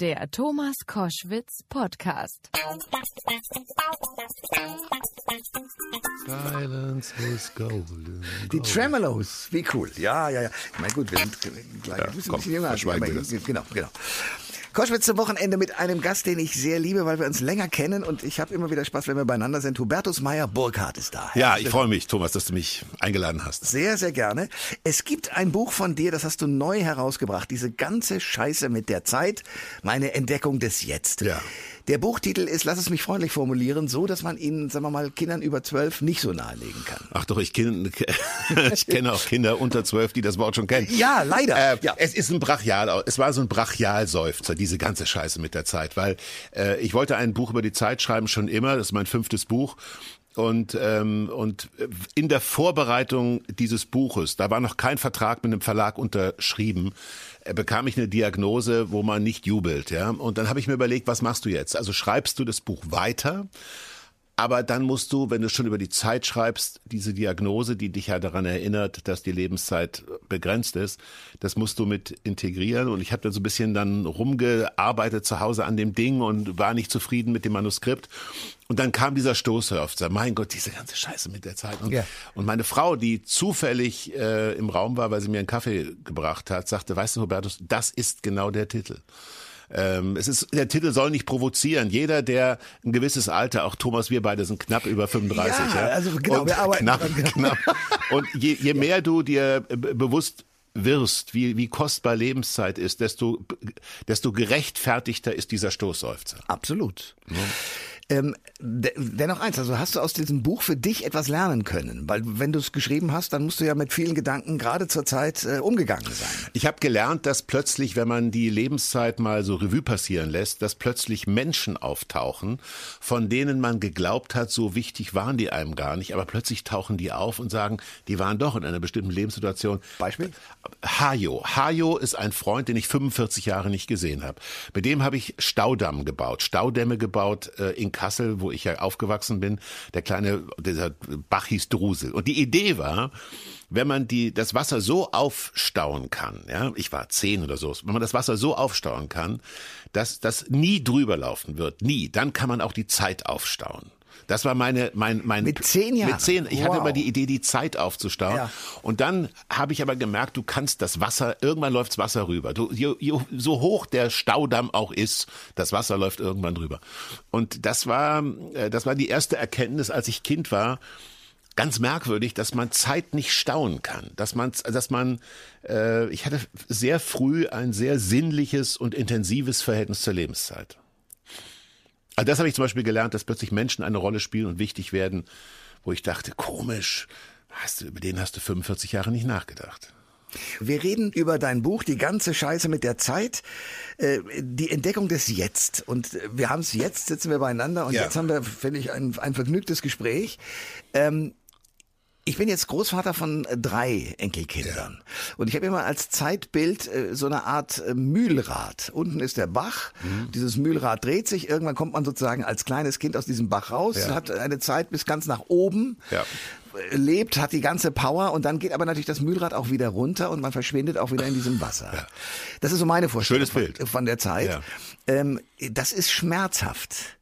Der Thomas Koschwitz Podcast. Silence is golden. Die Tremolos, wie cool. Ja, ja, ja. Ich meine, gut, wir sind gleich Ja, ein komm, bisschen jünger wir das. Genau, genau. Koschwitz zum Wochenende mit einem Gast, den ich sehr liebe, weil wir uns länger kennen und ich habe immer wieder Spaß, wenn wir beieinander sind. Hubertus Meyer Burkhardt ist da. Ja, ich freue mich, Thomas, dass du mich eingeladen hast. Sehr, sehr gerne. Es gibt ein Buch von dir, das hast du neu herausgebracht. Diese ganze Scheiße mit der Zeit, meine Entdeckung des Jetzt. Ja. Der Buchtitel ist, lass es mich freundlich formulieren, so, dass man ihn, sagen wir mal, Kindern über zwölf nicht so nahelegen kann. Ach doch, ich kenne, ich kenne auch Kinder unter zwölf, die das Wort schon kennen. Ja, leider. Äh, Ja. Es ist ein Brachial, es war so ein Brachialseufzer, diese ganze Scheiße mit der Zeit, weil äh, ich wollte ein Buch über die Zeit schreiben schon immer, das ist mein fünftes Buch. Und, ähm, und in der Vorbereitung dieses Buches, da war noch kein Vertrag mit einem Verlag unterschrieben, äh, bekam ich eine Diagnose, wo man nicht jubelt. Ja? Und dann habe ich mir überlegt, was machst du jetzt? Also schreibst du das Buch weiter? Aber dann musst du, wenn du schon über die Zeit schreibst, diese Diagnose, die dich ja daran erinnert, dass die Lebenszeit begrenzt ist, das musst du mit integrieren. Und ich habe dann so ein bisschen dann rumgearbeitet zu Hause an dem Ding und war nicht zufrieden mit dem Manuskript. Und dann kam dieser Stoßhörfzer. Mein Gott, diese ganze Scheiße mit der Zeit. Und, Ja. und meine Frau, die zufällig äh, im Raum war, weil sie mir einen Kaffee gebracht hat, sagte, weißt du, Hubertus, das ist genau der Titel. Ähm, es ist, der Titel soll nicht provozieren. Jeder, der ein gewisses Alter, auch Thomas, wir beide sind knapp über 35. Ja, Ja, also genau, Und wir arbeiten knapp, dran, genau. knapp. Und je, je mehr du dir bewusst wirst, wie, wie kostbar Lebenszeit ist, desto, desto gerechtfertigter ist dieser Stoßseufzer. Absolut. Ähm, de dennoch eins, also hast du aus diesem Buch für dich etwas lernen können? Weil wenn du es geschrieben hast, dann musst du ja mit vielen Gedanken gerade zur Zeit äh, umgegangen sein. Ich habe gelernt, dass plötzlich, wenn man die Lebenszeit mal so Revue passieren lässt, dass plötzlich Menschen auftauchen, von denen man geglaubt hat, so wichtig waren die einem gar nicht, aber plötzlich tauchen die auf und sagen, die waren doch in einer bestimmten Lebenssituation. Beispiel? Hajo. Hajo ist ein Freund, den ich 45 Jahre nicht gesehen habe. Mit dem habe ich Staudamm gebaut, Staudämme gebaut äh, in Kassel, wo ich ja aufgewachsen bin. Der kleine, dieser Bach hieß Drusel. Und die Idee war, wenn man die, das Wasser so aufstauen kann, ja, ich war zehn oder so, wenn man das Wasser so aufstauen kann, dass das nie drüber laufen wird, nie, dann kann man auch die Zeit aufstauen. Das war meine, mein, mein. Mit zehn Jahren? Mit zehn. Ich hatte Wow. immer die Idee, die Zeit aufzustauen. Ja. Und dann habe ich aber gemerkt, du kannst das Wasser, irgendwann läuft's Wasser rüber. Du, jo, jo, so hoch der Staudamm auch ist, das Wasser läuft irgendwann rüber. Und das war, äh, das war die erste Erkenntnis, als ich Kind war. Ganz merkwürdig, dass man Zeit nicht stauen kann, dass man, dass man, äh, ich hatte sehr früh ein sehr sinnliches und intensives Verhältnis zur Lebenszeit. Also das habe ich zum Beispiel gelernt, dass plötzlich Menschen eine Rolle spielen und wichtig werden, wo ich dachte, komisch, hast du, über den hast du 45 Jahre nicht nachgedacht. Wir reden über dein Buch, die ganze Scheiße mit der Zeit, äh, die Entdeckung des Jetzt. Und äh, wir haben es jetzt, sitzen wir beieinander und Ja. jetzt haben wir, finde ich, ein, ein vergnügtes Gespräch. Ähm, ich bin jetzt Großvater von äh, drei Enkelkindern. Und ich habe immer als Zeitbild äh, so eine Art äh, Mühlrad. Unten ist der Bach. Mhm. Dieses Mühlrad dreht sich. Irgendwann kommt man sozusagen als kleines Kind aus diesem Bach raus, Ja. hat eine Zeit bis ganz nach oben Ja. lebt, hat die ganze Power und dann geht aber natürlich das Mühlrad auch wieder runter und man verschwindet auch wieder in diesem Wasser. Das ist so meine Vorstellung Schönes Bild. Von, von der Zeit. Ja. Ähm, das ist schmerzhaft.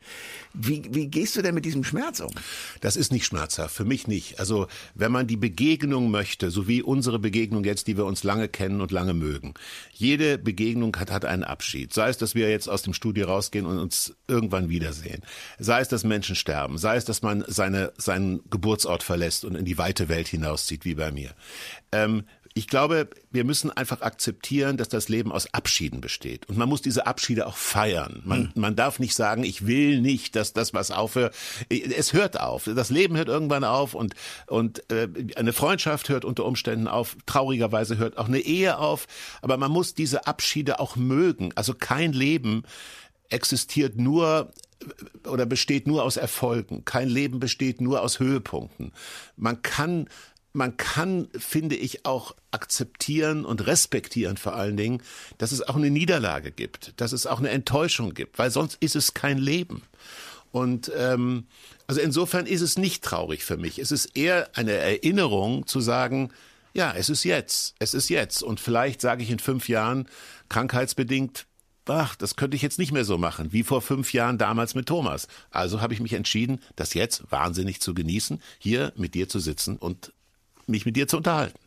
Wie, wie gehst du denn mit diesem Schmerz um? Das ist nicht schmerzhaft, für mich nicht. Also wenn man die Begegnung möchte, so wie unsere Begegnung jetzt, die wir uns lange kennen und lange mögen. Jede Begegnung hat, hat einen Abschied. Sei es, dass wir jetzt aus dem Studio rausgehen und uns irgendwann wiedersehen. Sei es, dass Menschen sterben. Sei es, dass man seine, seinen Geburtsort verlässt und in die weite Welt hinauszieht, wie bei mir. Ähm, ich glaube, wir müssen einfach akzeptieren, dass das Leben aus Abschieden besteht. Und man muss diese Abschiede auch feiern. Man, man darf nicht sagen, ich will nicht, dass das was aufhört. Es hört auf. Das Leben hört irgendwann auf und, und äh, eine Freundschaft hört unter Umständen auf. Traurigerweise hört auch eine Ehe auf. Aber man muss diese Abschiede auch mögen. Also kein Leben existiert nur oder besteht nur aus Erfolgen. Kein Leben besteht nur aus Höhepunkten. Man kann man kann, finde ich, auch akzeptieren und respektieren vor allen Dingen, dass es auch eine Niederlage gibt, dass es auch eine Enttäuschung gibt, weil sonst ist es kein Leben. Und ähm, also insofern ist es nicht traurig für mich. Es ist eher eine Erinnerung zu sagen, ja, es ist jetzt, es ist jetzt. Und vielleicht sage ich in fünf Jahren krankheitsbedingt, ach, das könnte ich jetzt nicht mehr so machen, wie vor fünf Jahren damals mit Thomas. Also habe ich mich entschieden, das jetzt wahnsinnig zu genießen, hier mit dir zu sitzen und mich mit dir zu unterhalten.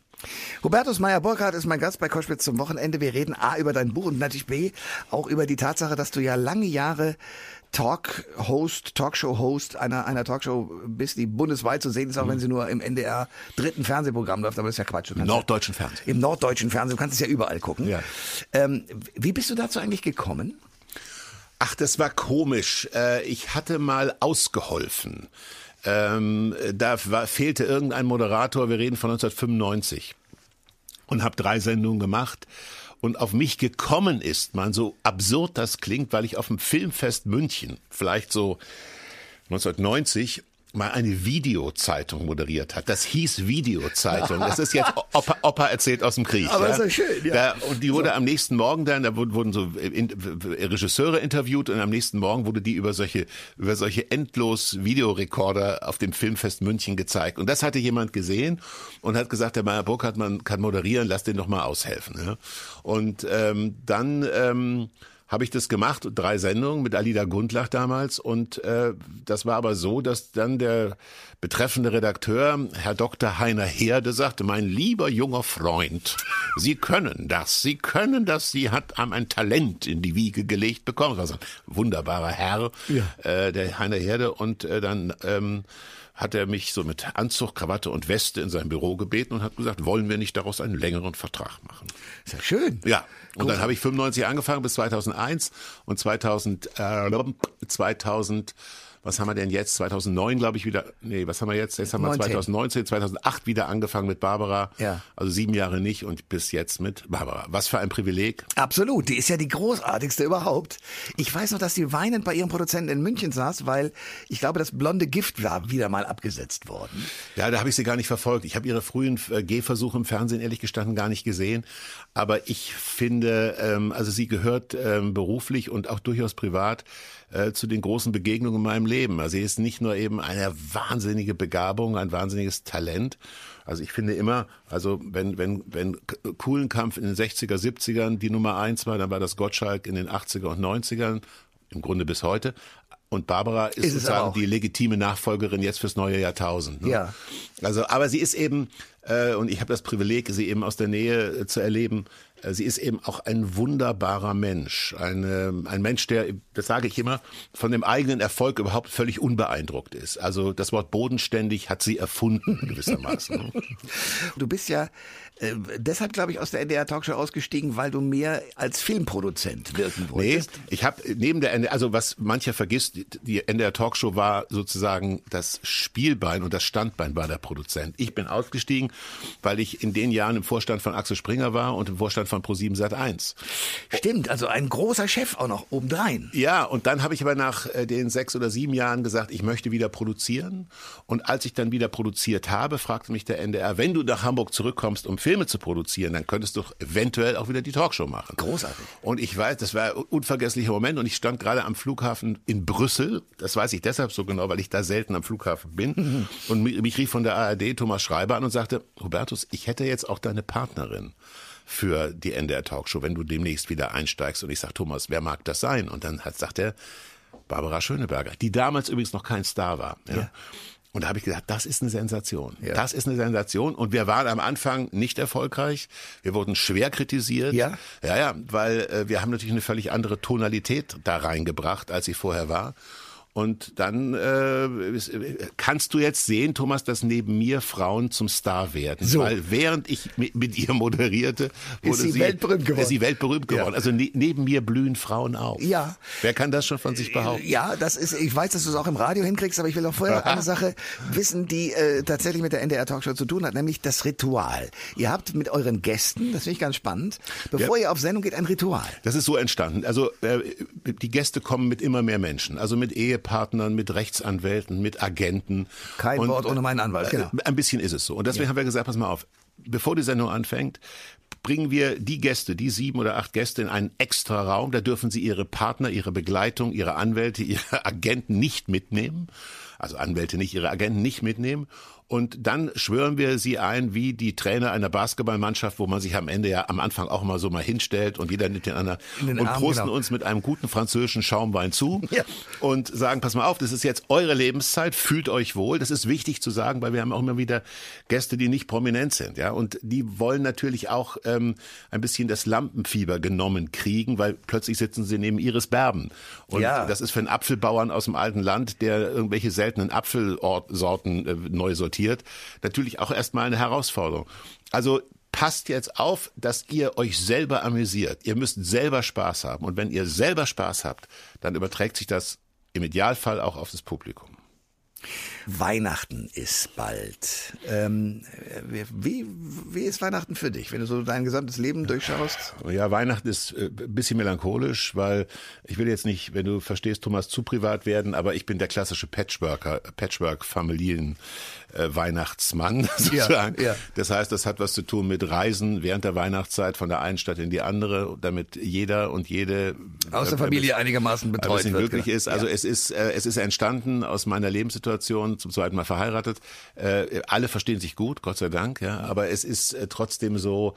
Hubertus Meyer-Burkhardt ist mein Gast bei Koschwitz zum Wochenende. Wir reden A über dein Buch und natürlich B auch über die Tatsache, dass du ja lange Jahre Talk-Host, Talkshow-Host einer, einer Talkshow bist, die bundesweit zu sehen ist, auch mhm. wenn sie nur im NDR dritten Fernsehprogramm läuft, aber das ist ja Quatsch. Im norddeutschen Fernsehen. Im norddeutschen Fernsehen, du kannst es ja überall gucken. Ja. Ähm, wie bist du dazu eigentlich gekommen? Ach, das war komisch. Äh, ich hatte mal ausgeholfen. Ähm, da war, fehlte irgendein Moderator, wir reden von 1995 und habe drei Sendungen gemacht. Und auf mich gekommen ist, man so absurd das klingt, weil ich auf dem Filmfest München, vielleicht so 1990, mal eine Videozeitung moderiert hat. Das hieß Videozeitung. Das ist jetzt Opa, Opa erzählt aus dem Krieg. Aber ja. ist ja schön, ja. Da, und die wurde so. am nächsten Morgen dann, da wurden, so in, Regisseure interviewt und am nächsten Morgen wurde die über solche, über solche endlos Videorekorder auf dem Filmfest München gezeigt. Und das hatte jemand gesehen und hat gesagt, der Meyer Burkhardt, man kann moderieren, lass den doch mal aushelfen. Ja. Und ähm, dann ähm, habe ich das gemacht, drei Sendungen mit Alida Gundlach damals. Und äh, das war aber so, dass dann der betreffende Redakteur, Herr Dr. Heiner Herde, sagte, mein lieber junger Freund, Sie können das, Sie können das, Sie hat einem ein Talent in die Wiege gelegt bekommen. Das war so ein wunderbarer Herr, ja. äh, der Heiner Herde. Und äh, dann... Ähm, hat er mich so mit Anzug, Krawatte und Weste in sein Büro gebeten und hat gesagt, wollen wir nicht daraus einen längeren Vertrag machen? Ist ja schön. Ja. Und Gut. dann habe ich 95 angefangen bis 2001 und 2000, äh, 2000 was haben wir denn jetzt? 2009, glaube ich, wieder, nee, was haben wir jetzt? Jetzt haben wir 19. 2019, 2008 wieder angefangen mit Barbara. Ja. Also sieben Jahre nicht und bis jetzt mit Barbara. Was für ein Privileg. Absolut. Die ist ja die großartigste überhaupt. Ich weiß noch, dass sie weinend bei ihrem Produzenten in München saß, weil ich glaube, das blonde Gift war wieder mal abgesetzt worden. Ja, da habe ich sie gar nicht verfolgt. Ich habe ihre frühen äh, Gehversuche im Fernsehen ehrlich gestanden gar nicht gesehen. Aber ich finde, ähm, also sie gehört ähm, beruflich und auch durchaus privat äh, zu den großen Begegnungen in meinem Leben. Also sie ist nicht nur eben eine wahnsinnige Begabung, ein wahnsinniges Talent. Also ich finde immer, also wenn, wenn, wenn Kuhlenkampf in den 60er, 70ern die Nummer eins war, dann war das Gottschalk in den 80er und 90ern, im Grunde bis heute. Und Barbara ist, ist sozusagen die legitime Nachfolgerin jetzt fürs neue Jahrtausend. Ne? Ja. Also, aber sie ist eben, äh, und ich habe das Privileg, sie eben aus der Nähe äh, zu erleben, sie ist eben auch ein wunderbarer Mensch. Eine, ein Mensch, der, das sage ich immer, von dem eigenen Erfolg überhaupt völlig unbeeindruckt ist. Also das Wort bodenständig hat sie erfunden, gewissermaßen. du bist ja äh, deshalb, glaube ich, aus der NDR Talkshow ausgestiegen, weil du mehr als Filmproduzent wirken wolltest. Nee, ich habe neben der NDR, also was mancher vergisst, die NDR Talkshow war sozusagen das Spielbein und das Standbein war der Produzent. Ich bin ausgestiegen, weil ich in den Jahren im Vorstand von Axel Springer war und im Vorstand von Pro7 Sat1. Stimmt, also ein großer Chef auch noch obendrein. Ja, und dann habe ich aber nach äh, den sechs oder sieben Jahren gesagt, ich möchte wieder produzieren. Und als ich dann wieder produziert habe, fragte mich der NDR, wenn du nach Hamburg zurückkommst, um Film Filme zu produzieren, dann könntest du eventuell auch wieder die Talkshow machen. Großartig. Und ich weiß, das war ein unvergesslicher Moment und ich stand gerade am Flughafen in Brüssel. Das weiß ich deshalb so genau, weil ich da selten am Flughafen bin. Mhm. Und mich rief von der ARD Thomas Schreiber an und sagte, Hubertus, ich hätte jetzt auch deine Partnerin für die NDR Talkshow, wenn du demnächst wieder einsteigst. Und ich sage, Thomas, wer mag das sein? Und dann hat, sagt er, Barbara Schöneberger, die damals übrigens noch kein Star war. Ja. ja. Und da habe ich gesagt, das ist eine Sensation. Ja. Das ist eine Sensation. Und wir waren am Anfang nicht erfolgreich. Wir wurden schwer kritisiert. Ja, ja, ja weil äh, wir haben natürlich eine völlig andere Tonalität da reingebracht, als sie vorher war. Und dann äh, kannst du jetzt sehen, Thomas, dass neben mir Frauen zum Star werden. So. Weil während ich mit, mit ihr moderierte, wurde ist sie, sie weltberühmt geworden. Ist sie weltberühmt geworden. Ja. Also ne, neben mir blühen Frauen auf. Ja. Wer kann das schon von sich behaupten? Ja, das ist, ich weiß, dass du es auch im Radio hinkriegst, aber ich will auch vorher eine Sache wissen, die äh, tatsächlich mit der NDR Talkshow zu tun hat, nämlich das Ritual. Ihr habt mit euren Gästen, das finde ich ganz spannend, bevor ja. ihr auf Sendung geht, ein Ritual. Das ist so entstanden. Also äh, die Gäste kommen mit immer mehr Menschen, also mit Ehe Ehepartnern, mit Rechtsanwälten, mit Agenten. Kein und, Wort ohne meinen Anwalt, genau. Ein bisschen ist es so. Und deswegen ja. haben wir gesagt, pass mal auf, bevor die Sendung anfängt, bringen wir die Gäste, die sieben oder acht Gäste in einen extra Raum. Da dürfen sie ihre Partner, ihre Begleitung, ihre Anwälte, ihre Agenten nicht mitnehmen. Also Anwälte nicht, ihre Agenten nicht mitnehmen. Und dann schwören wir sie ein wie die Trainer einer Basketballmannschaft, wo man sich am Ende ja am Anfang auch mal so mal hinstellt und jeder nimmt den anderen den und Arm, prosten genau. uns mit einem guten französischen Schaumwein zu Ja. und sagen, pass mal auf, das ist jetzt eure Lebenszeit, fühlt euch wohl. Das ist wichtig zu sagen, weil wir haben auch immer wieder Gäste, die nicht prominent sind, ja, und die wollen natürlich auch ähm, ein bisschen das Lampenfieber genommen kriegen, weil plötzlich sitzen sie neben Iris Berben. Und Ja. das ist für einen Apfelbauern aus dem alten Land, der irgendwelche seltenen Apfelsorten äh, neu sortiert, natürlich auch erstmal eine Herausforderung. Also passt jetzt auf, dass ihr euch selber amüsiert. Ihr müsst selber Spaß haben. Und wenn ihr selber Spaß habt, dann überträgt sich das im Idealfall auch auf das Publikum. Weihnachten ist bald. Ähm, wie, wie ist Weihnachten für dich, wenn du so dein gesamtes Leben durchschaust? Ja, Weihnachten ist äh, ein bisschen melancholisch, weil ich will jetzt nicht, wenn du verstehst, Thomas, zu privat werden, aber ich bin der klassische Patchworker, Patchwork-Familien. Äh, Weihnachtsmann sozusagen. ja. Das heißt, das hat was zu tun mit Reisen während der Weihnachtszeit von der einen Stadt in die andere, damit jeder und jede Aus der äh, Familie einigermaßen ein betreut bisschen wird. glücklich genau. ist. Also Ja. es ist äh, es ist entstanden aus meiner Lebenssituation, zum zweiten Mal verheiratet. Äh, alle verstehen sich gut, Gott sei Dank, ja. Aber es ist äh, trotzdem so,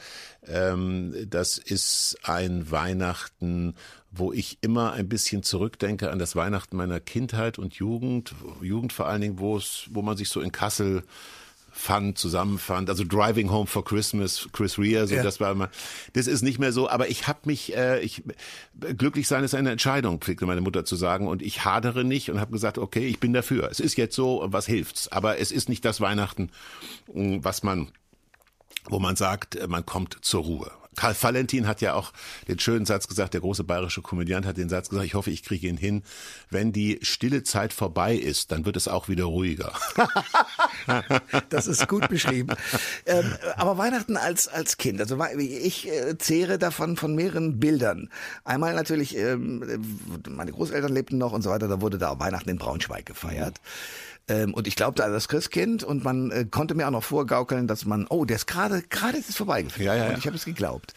ähm, das ist ein Weihnachten, wo ich immer ein bisschen zurückdenke an das Weihnachten meiner Kindheit und Jugend, Jugend vor allen Dingen, wo es, wo man sich so in Kassel fand, zusammenfand. Also Driving Home for Christmas, Chris Rea, so Ja. das war immer. Das ist nicht mehr so. Aber ich habe mich, äh, ich glücklich sein ist eine Entscheidung, pflegte meine Mutter zu sagen. Und ich hadere nicht und habe gesagt, okay, ich bin dafür. Es ist jetzt so, was hilft's? Aber es ist nicht das Weihnachten, mh, was man, wo man sagt, äh, man kommt zur Ruhe. Karl Valentin hat ja auch den schönen Satz gesagt, der große bayerische Komödiant hat den Satz gesagt, ich hoffe, ich kriege ihn hin. Wenn die stille Zeit vorbei ist, dann wird es auch wieder ruhiger. Das ist gut beschrieben. ähm, aber Weihnachten als, als Kind, also ich äh, zehre davon von mehreren Bildern. Einmal natürlich, ähm, meine Großeltern lebten noch und so weiter, da wurde da Weihnachten in Braunschweig gefeiert. Ähm, und ich glaubte an das Christkind und man äh, konnte mir auch noch vorgaukeln, dass man, oh, der ist gerade, gerade ist es vorbeigefahren. Ja, ja, und ja. ich habe es geglaubt.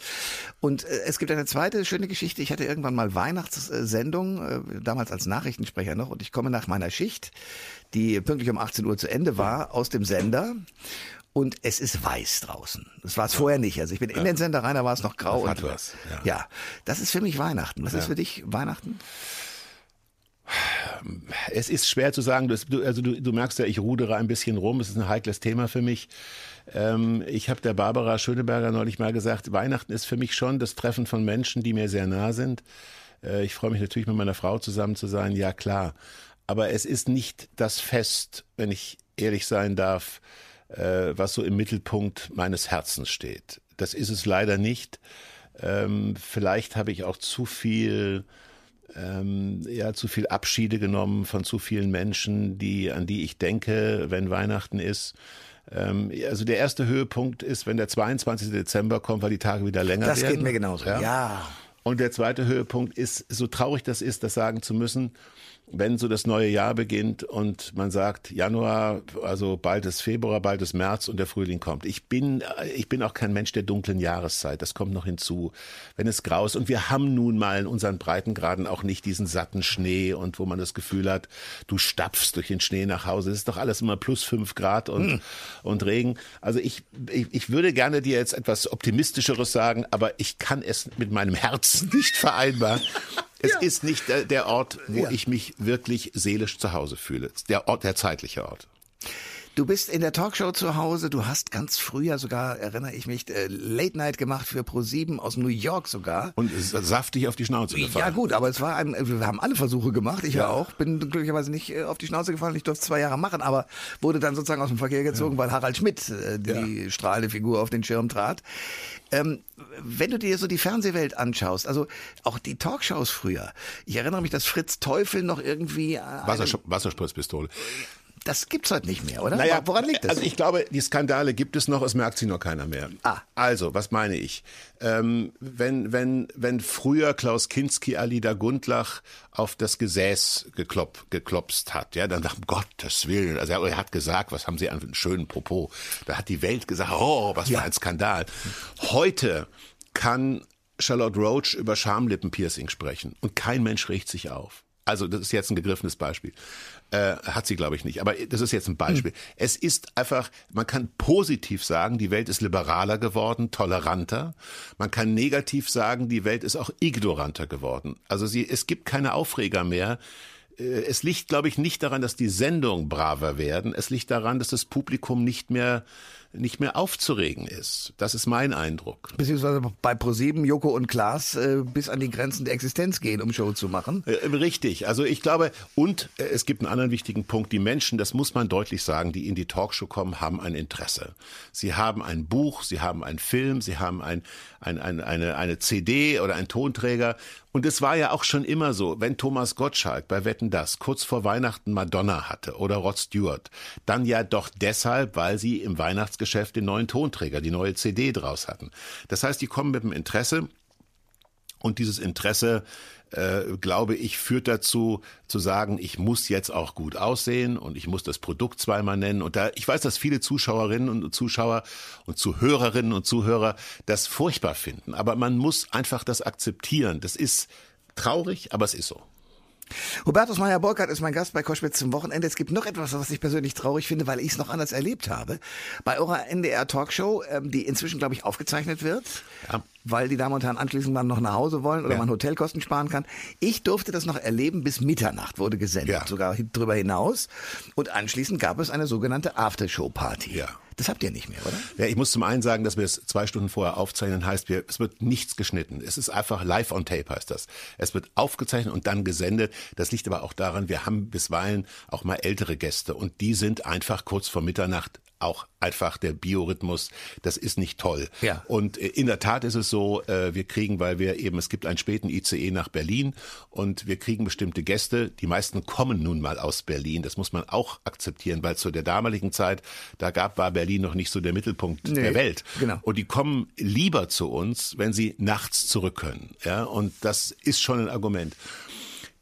Und äh, es gibt eine zweite schöne Geschichte. Ich hatte irgendwann mal Weihnachtssendung, äh, damals als Nachrichtensprecher noch, und ich komme nach meiner Schicht, die pünktlich um 18 Uhr zu Ende war, aus dem Sender. Und es ist weiß draußen. Das war es vorher nicht. Also ich bin in den Sender rein, da war es noch grau. Das hat und, was, ja. ja, das ist für mich Weihnachten. Was ist für dich Weihnachten? Es ist schwer zu sagen. Du, also du, du merkst ja, ich rudere ein bisschen rum. Es ist ein heikles Thema für mich. Ähm, ich habe der Barbara Schöneberger neulich mal gesagt, Weihnachten ist für mich schon das Treffen von Menschen, die mir sehr nah sind. Äh, ich freue mich natürlich, mit meiner Frau zusammen zu sein, ja klar. Aber es ist nicht das Fest, wenn ich ehrlich sein darf, äh, was so im Mittelpunkt meines Herzens steht. Das ist es leider nicht. Ähm, vielleicht habe ich auch zu viel ähm, ja zu viel Abschiede genommen von zu vielen Menschen, die an die ich denke, wenn Weihnachten ist. Ähm, also der erste Höhepunkt ist, wenn der 22. Dezember kommt, weil die Tage wieder länger Das werden. geht mir genauso. ja. Und der zweite Höhepunkt ist, so traurig das ist, das sagen zu müssen, wenn so das neue Jahr beginnt und man sagt Januar, also bald ist Februar, bald ist März und der Frühling kommt. Ich bin, ich bin auch kein Mensch der dunklen Jahreszeit. Das kommt noch hinzu. Wenn es grau ist und wir haben nun mal in unseren Breitengraden auch nicht diesen satten Schnee und wo man das Gefühl hat, du stapfst durch den Schnee nach Hause. Es ist doch alles immer plus fünf Grad und, und Regen. Also ich, ich, ich würde gerne dir jetzt etwas optimistischeres sagen, aber ich kann es mit meinem Herzen nicht vereinbaren. Es ist nicht der, der Ort, wo Ja. ich mich wirklich seelisch zu Hause fühle. Es ist Der Ort, der zeitliche Ort. Du bist in der Talkshow zu Hause. Du hast ganz früher sogar, erinnere ich mich, äh, Late Night gemacht für Pro7 aus New York sogar. Und es ist saftig auf die Schnauze gefallen. Ja gut, aber es war ein, wir haben alle Versuche gemacht, ich ja, Ja. auch, bin glücklicherweise nicht äh, auf die Schnauze gefallen, ich durfte zwei Jahre machen, aber wurde dann sozusagen aus dem Verkehr gezogen, weil Harald Schmidt, äh, die strahlende Figur, auf den Schirm trat. Ähm, wenn du dir so die Fernsehwelt anschaust, also auch die Talkshows früher, ich erinnere mich, dass Fritz Teufel noch irgendwie... äh, Wassersch Wasserspritzpistole. Das gibt's heute nicht mehr, oder? Naja, Woran liegt das? Also ich glaube, die Skandale gibt es noch, es merkt sie nur keiner mehr. Ah. Also, was meine ich? Ähm, wenn, wenn, wenn früher Klaus Kinski Alida Gundlach auf das Gesäß geklop, geklopst hat, ja, dann dachte um Gottes Willen, also er hat gesagt, was haben Sie an einem schönen Propos? Da hat die Welt gesagt, oh, was für ein Skandal. Heute kann Charlotte Roach über Schamlippenpiercing sprechen und kein Mensch regt sich auf. Also das ist jetzt ein gegriffenes Beispiel. Äh, hat sie, glaube ich, nicht. Aber das ist jetzt ein Beispiel. Hm. Es ist einfach, man kann positiv sagen, die Welt ist liberaler geworden, toleranter. Man kann negativ sagen, die Welt ist auch ignoranter geworden. Also sie, es gibt keine Aufreger mehr. Äh, es liegt, glaube ich, nicht daran, dass die Sendungen braver werden. Es liegt daran, dass das Publikum nicht mehr nicht mehr aufzuregen ist. Das ist mein Eindruck. Beziehungsweise bei ProSieben, Joko und Klaas äh, bis an die Grenzen der Existenz gehen, um Show zu machen. Äh, richtig. Also ich glaube, und äh, es gibt einen anderen wichtigen Punkt. Die Menschen, das muss man deutlich sagen, die in die Talkshow kommen, haben ein Interesse. Sie haben ein Buch, sie haben einen Film, sie haben ein, ein, ein, eine, eine CD oder einen Tonträger. Und es war ja auch schon immer so, wenn Thomas Gottschalk bei Wetten das kurz vor Weihnachten Madonna hatte oder Rod Stewart, dann ja doch deshalb, weil sie im Weihnachtsgeschäft den neuen Tonträger, die neue CD draus hatten. Das heißt, die kommen mit dem Interesse und dieses Interesse äh, glaube ich, führt dazu, zu sagen, ich muss jetzt auch gut aussehen und ich muss das Produkt zweimal nennen. Und da, ich weiß, dass viele Zuschauerinnen und Zuschauer und Zuhörerinnen und Zuhörer das furchtbar finden. Aber man muss einfach das akzeptieren. Das ist traurig, aber es ist so. Hubertus Meyer-Burkhardt ist mein Gast bei Koschwitz zum Wochenende. Es gibt noch etwas, was ich persönlich traurig finde, weil ich es noch anders erlebt habe. Bei eurer NDR-Talkshow, ähm, die inzwischen, glaube ich, aufgezeichnet wird, ja. weil die Damen und Herren anschließend dann noch nach Hause wollen oder ja. man Hotelkosten sparen kann. Ich durfte das noch erleben, bis Mitternacht wurde gesendet, ja. sogar drüber hinaus. Und anschließend gab es eine sogenannte Aftershow-Party. Ja. Das habt ihr nicht mehr, oder? Ja, ich muss zum einen sagen, dass wir es zwei Stunden vorher aufzeichnen, heißt, wir, es wird nichts geschnitten. Es ist einfach live on tape, heißt das. Es wird aufgezeichnet und dann gesendet. Das liegt aber auch daran, wir haben bisweilen auch mal ältere Gäste und die sind einfach kurz vor Mitternacht auch einfach der Biorhythmus, das ist nicht toll. Ja. Und äh, in der Tat ist es so, äh, wir kriegen, weil wir eben, es gibt einen späten ICE nach Berlin und wir kriegen bestimmte Gäste. Die meisten kommen nun mal aus Berlin. Das muss man auch akzeptieren, weil zu der damaligen Zeit, da gab, war Berlin noch nicht so der Mittelpunkt nee, der Welt. Genau. Und die kommen lieber zu uns, wenn sie nachts zurück können. Ja, und das ist schon ein Argument.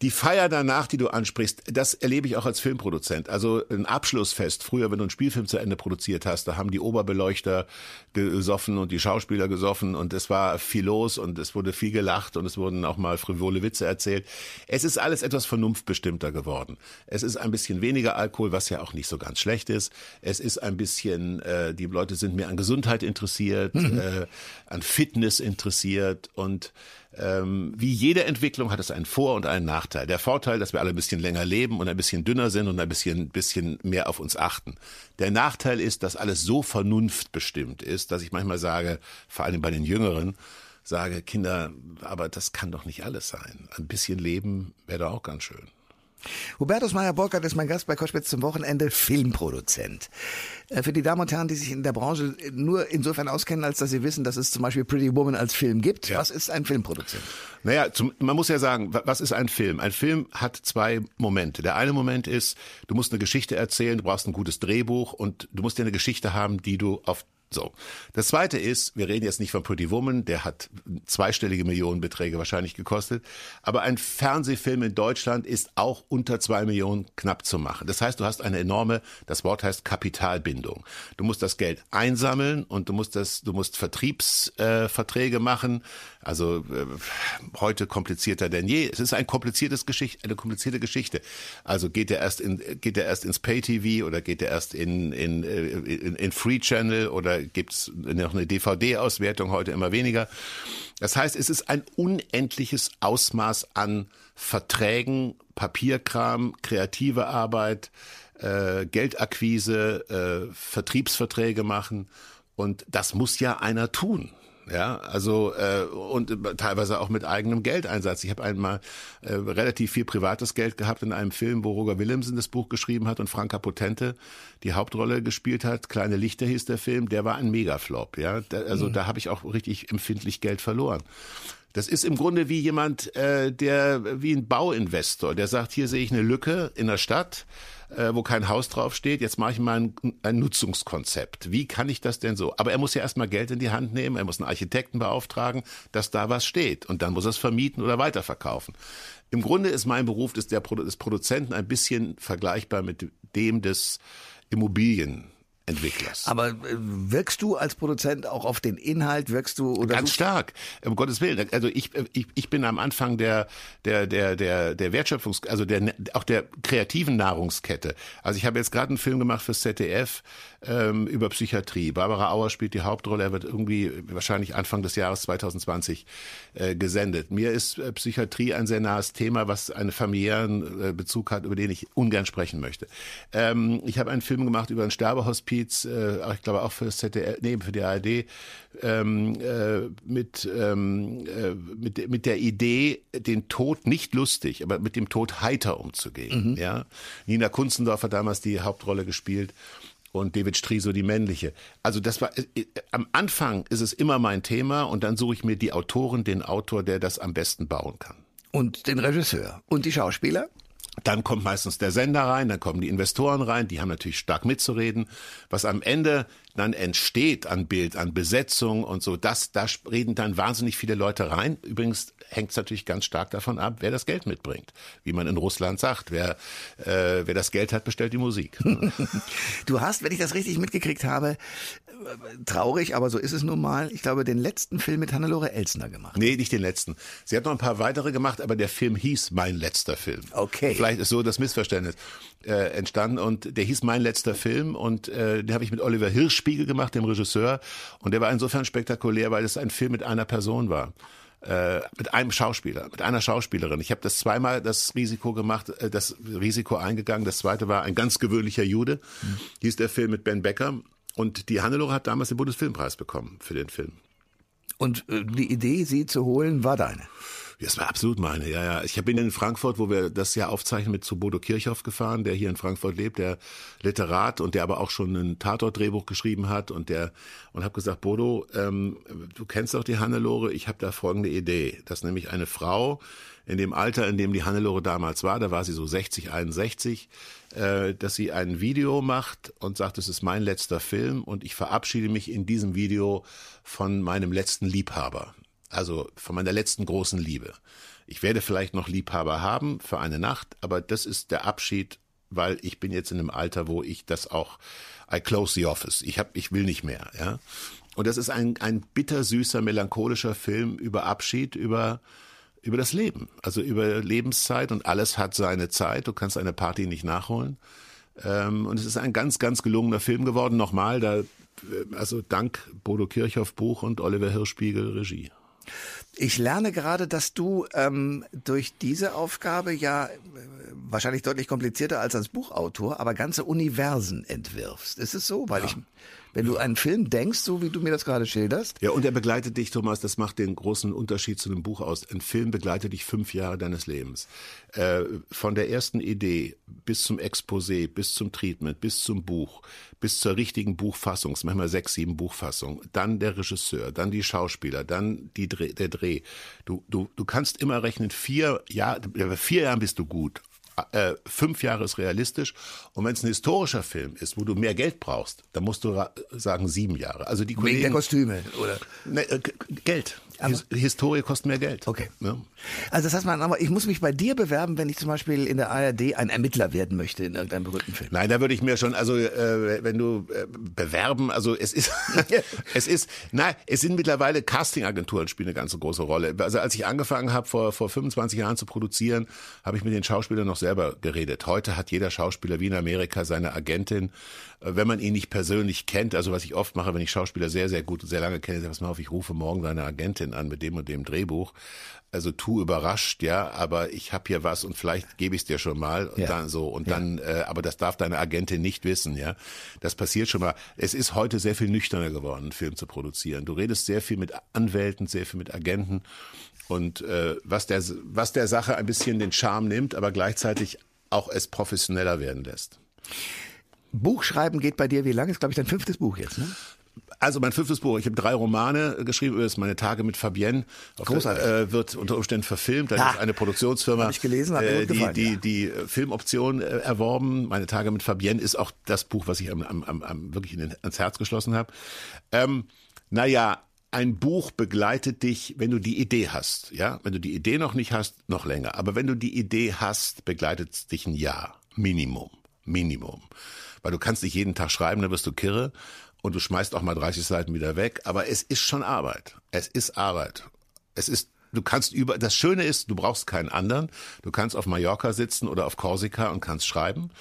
Die Feier danach, die du ansprichst, das erlebe ich auch als Filmproduzent. Also ein Abschlussfest. Früher, wenn du einen Spielfilm zu Ende produziert hast, da haben die Oberbeleuchter gesoffen und die Schauspieler gesoffen und es war viel los und es wurde viel gelacht und es wurden auch mal frivole Witze erzählt. Es ist alles etwas vernunftbestimmter geworden. Es ist ein bisschen weniger Alkohol, was ja auch nicht so ganz schlecht ist. Es ist ein bisschen, äh, die Leute sind mehr an Gesundheit interessiert, mhm. äh, an Fitness interessiert und ähm, wie jede Entwicklung hat es einen Vor- und einen Nachteil. Der Vorteil, dass wir alle ein bisschen länger leben und ein bisschen dünner sind und ein bisschen, bisschen mehr auf uns achten. Der Nachteil ist, dass alles so vernunftbestimmt ist, dass ich manchmal sage, vor allem bei den Jüngeren, sage, Kinder, aber das kann doch nicht alles sein. Ein bisschen Leben wäre doch auch ganz schön. Hubertus Meyer-Borkert ist mein Gast bei Koschwitz zum Wochenende, Filmproduzent. Äh, für die Damen und Herren, die sich in der Branche nur insofern auskennen, als dass sie wissen, dass es zum Beispiel Pretty Woman als Film gibt. Ja. Was ist ein Filmproduzent? Naja, zum, man muss ja sagen, was ist ein Film? Ein Film hat zwei Momente. Der eine Moment ist, du musst eine Geschichte erzählen, du brauchst ein gutes Drehbuch und du musst ja eine Geschichte haben, die du auf so. Das zweite ist, wir reden jetzt nicht von Pretty Woman, der hat zweistellige Millionenbeträge wahrscheinlich gekostet, aber ein Fernsehfilm in Deutschland ist auch unter zwei Millionen knapp zu machen. Das heißt, du hast eine enorme, das Wort heißt Kapitalbindung. Du musst das Geld einsammeln und du musst das, du musst Vertriebsverträge äh, machen. Also äh, heute komplizierter denn je. Es ist ein kompliziertes Geschichte, eine komplizierte Geschichte. Also geht der erst in, geht der erst ins Pay TV oder geht der erst in in, äh, in, in Free Channel oder gibt es noch eine DVD-Auswertung, heute immer weniger. Das heißt, es ist ein unendliches Ausmaß an Verträgen, Papierkram, kreative Arbeit, äh, Geldakquise, äh, Vertriebsverträge machen. Und das muss ja einer tun. Ja, also äh, und teilweise auch mit eigenem Geldeinsatz. Ich habe einmal äh, relativ viel privates Geld gehabt in einem Film, wo Roger Willemsen das Buch geschrieben hat und Franka Potente die Hauptrolle gespielt hat. Kleine Lichter hieß der Film. Der war ein Megaflop. Ja, da, also mhm. da habe ich auch richtig empfindlich Geld verloren. Das ist im Grunde wie jemand, äh, der wie ein Bauinvestor, der sagt, hier sehe ich eine Lücke in der Stadt, äh, wo kein Haus draufsteht. Jetzt mache ich mal ein, ein Nutzungskonzept. Wie kann ich das denn so? Aber er muss ja erstmal Geld in die Hand nehmen, er muss einen Architekten beauftragen, dass da was steht. Und dann muss er es vermieten oder weiterverkaufen. Im Grunde ist mein Beruf des, der, des Produzenten ein bisschen vergleichbar mit dem des Immobilien. Entwicklers. Aber äh, wirkst du als Produzent auch auf den Inhalt, wirkst du oder ganz stark, um Gottes Willen. Also ich, äh, ich, ich bin am Anfang der der der der der Wertschöpfungs, also der auch der kreativen Nahrungskette. Also ich habe jetzt gerade einen Film gemacht fürs ZDF ähm, über Psychiatrie. Barbara Auer spielt die Hauptrolle. Er wird irgendwie wahrscheinlich Anfang des Jahres 2020 äh, gesendet. Mir ist äh, Psychiatrie ein sehr nahes Thema, was einen familiären äh, Bezug hat, über den ich ungern sprechen möchte. Ähm, ich habe einen Film gemacht über ein Sterbehospiz Hospiz, äh, ich glaube auch für das ZDF, nee, für die ARD, ähm, äh, mit, ähm, äh, mit, mit der Idee, den Tod nicht lustig, aber mit dem Tod heiter umzugehen. Mhm. Ja? Nina Kunzendorf hat damals die Hauptrolle gespielt und David Striso die männliche. Also das war äh, am Anfang ist es immer mein Thema und dann suche ich mir die Autoren, den Autor, der das am besten bauen kann. Und den Regisseur und die Schauspieler? Dann kommt meistens der Sender rein, dann kommen die Investoren rein, die haben natürlich stark mitzureden. Was am Ende dann entsteht an Bild, an Besetzung und so, das, da reden dann wahnsinnig viele Leute rein. Übrigens hängt es natürlich ganz stark davon ab, wer das Geld mitbringt. Wie man in Russland sagt, wer, äh, wer das Geld hat, bestellt die Musik. du hast, wenn ich das richtig mitgekriegt habe, traurig, aber so ist es nun mal. Ich glaube, den letzten Film mit Hannelore Elsner gemacht. Nee, nicht den letzten. Sie hat noch ein paar weitere gemacht, aber der Film hieß Mein letzter Film. Okay. Vielleicht ist so das Missverständnis äh, entstanden und der hieß Mein letzter Film und äh, den habe ich mit Oliver Hirschspiegel gemacht, dem Regisseur und der war insofern spektakulär, weil es ein Film mit einer Person war äh, mit einem Schauspieler, mit einer Schauspielerin. Ich habe das zweimal das Risiko gemacht, äh, das Risiko eingegangen. Das zweite war ein ganz gewöhnlicher Jude. Mhm. Hieß der Film mit Ben Becker und die Hannelore hat damals den Bundesfilmpreis bekommen für den Film. Und äh, die Idee, sie zu holen, war deine? Das war absolut meine, ja, ja. Ich bin in Frankfurt, wo wir das ja aufzeichnen, mit zu Bodo Kirchhoff gefahren, der hier in Frankfurt lebt, der Literat und der aber auch schon ein Tatort-Drehbuch geschrieben hat und der und habe gesagt, Bodo, ähm, du kennst doch die Hannelore, ich habe da folgende Idee, dass nämlich eine Frau in dem Alter, in dem die Hannelore damals war, da war sie so 60, 61, äh, dass sie ein Video macht und sagt, es ist mein letzter Film und ich verabschiede mich in diesem Video von meinem letzten Liebhaber, also von meiner letzten großen Liebe. Ich werde vielleicht noch Liebhaber haben für eine Nacht, aber das ist der Abschied, weil ich bin jetzt in einem Alter, wo ich das auch I close the office. Ich hab, ich will nicht mehr, ja. Und das ist ein, ein bittersüßer, melancholischer Film über Abschied, über über das Leben, also über Lebenszeit und alles hat seine Zeit. Du kannst eine Party nicht nachholen. Ähm, und es ist ein ganz, ganz gelungener Film geworden. Nochmal, da, äh, also dank Bodo Kirchhoff Buch und Oliver Hirschspiegel Regie. Ich lerne gerade, dass du ähm, durch diese Aufgabe ja äh, wahrscheinlich deutlich komplizierter als als Buchautor, aber ganze Universen entwirfst. Ist es so? Weil ja. ich wenn du einen Film denkst, so wie du mir das gerade schilderst. Ja, und er begleitet dich, Thomas, das macht den großen Unterschied zu einem Buch aus. Ein Film begleitet dich fünf Jahre deines Lebens. Äh, von der ersten Idee bis zum Exposé, bis zum Treatment, bis zum Buch, bis zur richtigen Buchfassung, manchmal sechs, sieben Buchfassungen, dann der Regisseur, dann die Schauspieler, dann die Dreh, der Dreh. Du, du, du kannst immer rechnen, vier Jahre, vier Jahren bist du gut äh, fünf Jahre ist realistisch. Und wenn es ein historischer Film ist, wo du mehr Geld brauchst, dann musst du sagen sieben Jahre. Also die Kollegen, Wegen der Kostüme, oder? Ne, äh, Geld. His Historie kostet mehr Geld. Okay. Ja. Also das heißt, man, aber ich muss mich bei dir bewerben, wenn ich zum Beispiel in der ARD ein Ermittler werden möchte in irgendeinem berühmten Film. Nein, da würde ich mir schon, also äh, wenn du äh, bewerben, also es ist, es ist, nein, es sind mittlerweile Castingagenturen spielen eine ganz große Rolle. Also als ich angefangen habe vor vor 25 Jahren zu produzieren, habe ich mit den Schauspielern noch selber geredet. Heute hat jeder Schauspieler wie in Amerika seine Agentin, wenn man ihn nicht persönlich kennt. Also was ich oft mache, wenn ich Schauspieler sehr sehr gut und sehr lange kenne, pass mal auf, ich rufe morgen deine Agentin Agentin an mit dem und dem Drehbuch. Also tu überrascht, ja, aber ich habe hier was und vielleicht gebe ich es dir schon mal und ja. dann so und ja. dann, äh, aber das darf deine Agentin nicht wissen, ja. Das passiert schon mal. Es ist heute sehr viel nüchterner geworden, einen Film zu produzieren. Du redest sehr viel mit Anwälten, sehr viel mit Agenten und äh, was der was der Sache ein bisschen den Charme nimmt, aber gleichzeitig auch es professioneller werden lässt. Buchschreiben geht bei dir wie lange? Ist glaube ich dein fünftes Buch jetzt, ne? Also mein fünftes Buch, ich habe drei Romane geschrieben, das ist meine Tage mit Fabienne. Auf Großartig. Äh, wird unter Umständen verfilmt. Da Ja. ist eine Produktionsfirma, ich gelesen, äh, die, gefallen, die, ja. die äh, Filmoption äh, erworben. Meine Tage mit Fabienne ist auch das Buch, was ich am, am, am, wirklich in den, ans Herz geschlossen habe. Ähm, naja, ein Buch begleitet dich, wenn du die Idee hast. Ja, wenn du die Idee noch nicht hast, noch länger. Aber wenn du die Idee hast, begleitet es dich ein Jahr. Minimum. Minimum. Weil du kannst nicht jeden Tag schreiben, dann wirst du kirre und du schmeißt auch mal 30 Seiten wieder weg. Aber es ist schon Arbeit. Es ist Arbeit. Es ist, du kannst über, das Schöne ist, du brauchst keinen anderen. Du kannst auf Mallorca sitzen oder auf Korsika und kannst schreiben.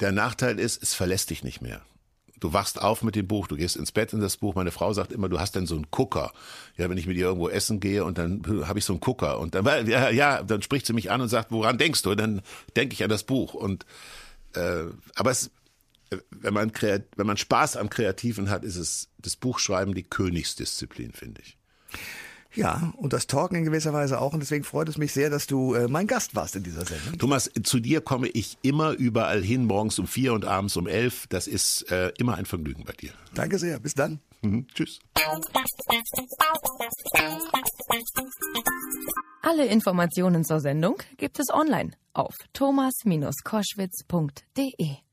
Der Nachteil ist, es verlässt dich nicht mehr. Du wachst auf mit dem Buch, du gehst ins Bett in das Buch. Meine Frau sagt immer, du hast denn so einen Gucker. Ja, wenn ich mit ihr irgendwo essen gehe und dann habe ich so einen Gucker und dann ja, ja, dann spricht sie mich an und sagt, woran denkst du? Und dann denke ich an das Buch und äh, aber es wenn man wenn man Spaß am Kreativen hat, ist es das Buchschreiben die Königsdisziplin, finde ich. Ja, und das Talken in gewisser Weise auch. Und deswegen freut es mich sehr, dass du äh, mein Gast warst in dieser Sendung. Thomas, zu dir komme ich immer überall hin, morgens um vier und abends um elf. Das ist äh, immer ein Vergnügen bei dir. Danke sehr. Bis dann. Mhm. Tschüss. Alle Informationen zur Sendung gibt es online auf thomas-koschwitz.de.